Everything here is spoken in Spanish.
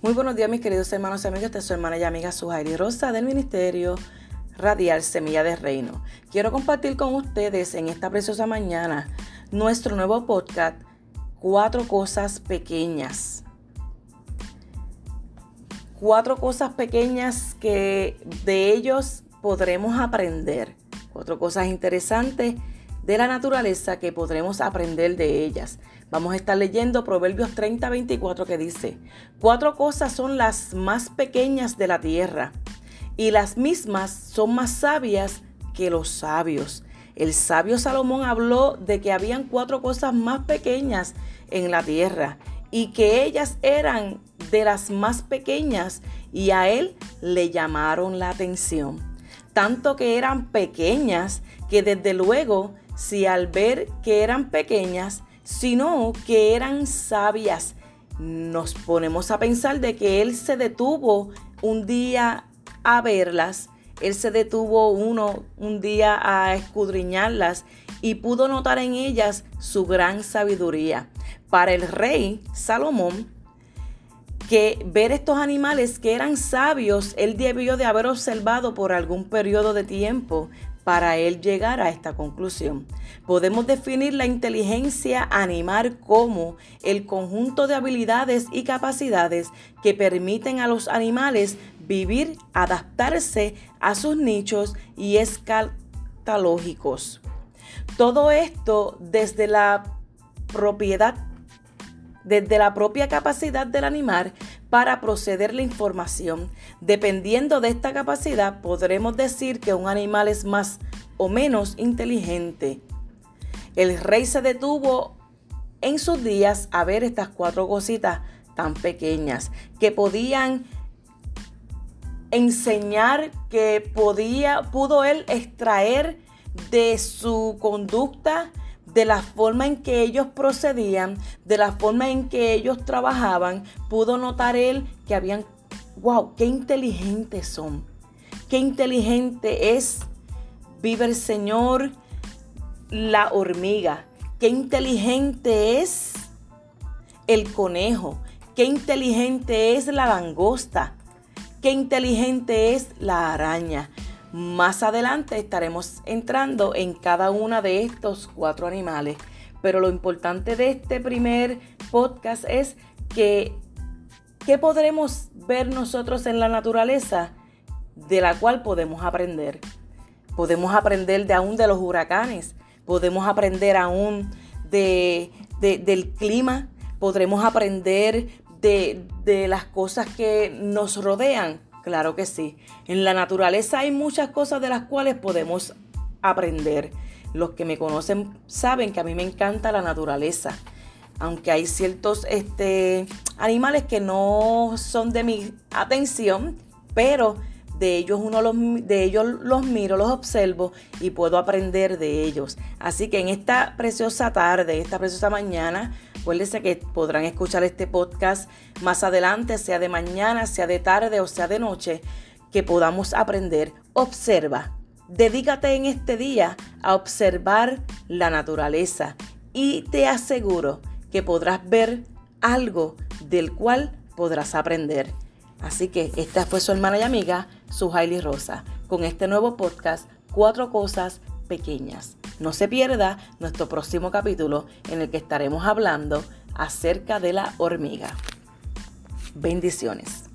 Muy buenos días mis queridos hermanos y amigas, esta es su hermana y amiga Sujairi Rosa del Ministerio Radial Semilla de Reino. Quiero compartir con ustedes en esta preciosa mañana nuestro nuevo podcast, Cuatro Cosas Pequeñas. Cuatro cosas pequeñas que de ellos podremos aprender. Cuatro cosas interesantes de la naturaleza que podremos aprender de ellas. Vamos a estar leyendo Proverbios 30, 24 que dice, cuatro cosas son las más pequeñas de la tierra y las mismas son más sabias que los sabios. El sabio Salomón habló de que habían cuatro cosas más pequeñas en la tierra y que ellas eran de las más pequeñas y a él le llamaron la atención. Tanto que eran pequeñas que desde luego si al ver que eran pequeñas, sino que eran sabias. Nos ponemos a pensar de que Él se detuvo un día a verlas, Él se detuvo uno un día a escudriñarlas y pudo notar en ellas su gran sabiduría. Para el rey Salomón, que ver estos animales que eran sabios, él debió de haber observado por algún periodo de tiempo para él llegar a esta conclusión. Podemos definir la inteligencia animal como el conjunto de habilidades y capacidades que permiten a los animales vivir, adaptarse a sus nichos y escatológicos. Todo esto desde la propiedad desde la propia capacidad del animal para proceder la información. Dependiendo de esta capacidad, podremos decir que un animal es más o menos inteligente. El rey se detuvo en sus días a ver estas cuatro cositas tan pequeñas que podían enseñar que podía pudo él extraer de su conducta de la forma en que ellos procedían, de la forma en que ellos trabajaban, pudo notar él que habían, wow, qué inteligentes son, qué inteligente es, vive el Señor, la hormiga, qué inteligente es el conejo, qué inteligente es la langosta, qué inteligente es la araña. Más adelante estaremos entrando en cada una de estos cuatro animales. Pero lo importante de este primer podcast es que ¿qué podremos ver nosotros en la naturaleza de la cual podemos aprender? Podemos aprender de aún de los huracanes, podemos aprender aún de, del clima, podremos aprender de, de las cosas que nos rodean. Claro que sí. En la naturaleza hay muchas cosas de las cuales podemos aprender. Los que me conocen saben que a mí me encanta la naturaleza. Aunque hay ciertos este, animales que no son de mi atención, pero de ellos uno los, de ellos los miro, los observo y puedo aprender de ellos. Así que en esta preciosa tarde, esta preciosa mañana, Acuérdense que podrán escuchar este podcast más adelante, sea de mañana, sea de tarde o sea de noche, que podamos aprender. Observa, dedícate en este día a observar la naturaleza y te aseguro que podrás ver algo del cual podrás aprender. Así que esta fue su hermana y amiga, su Hailey Rosa, con este nuevo podcast, Cuatro Cosas Pequeñas. No se pierda nuestro próximo capítulo en el que estaremos hablando acerca de la hormiga. Bendiciones.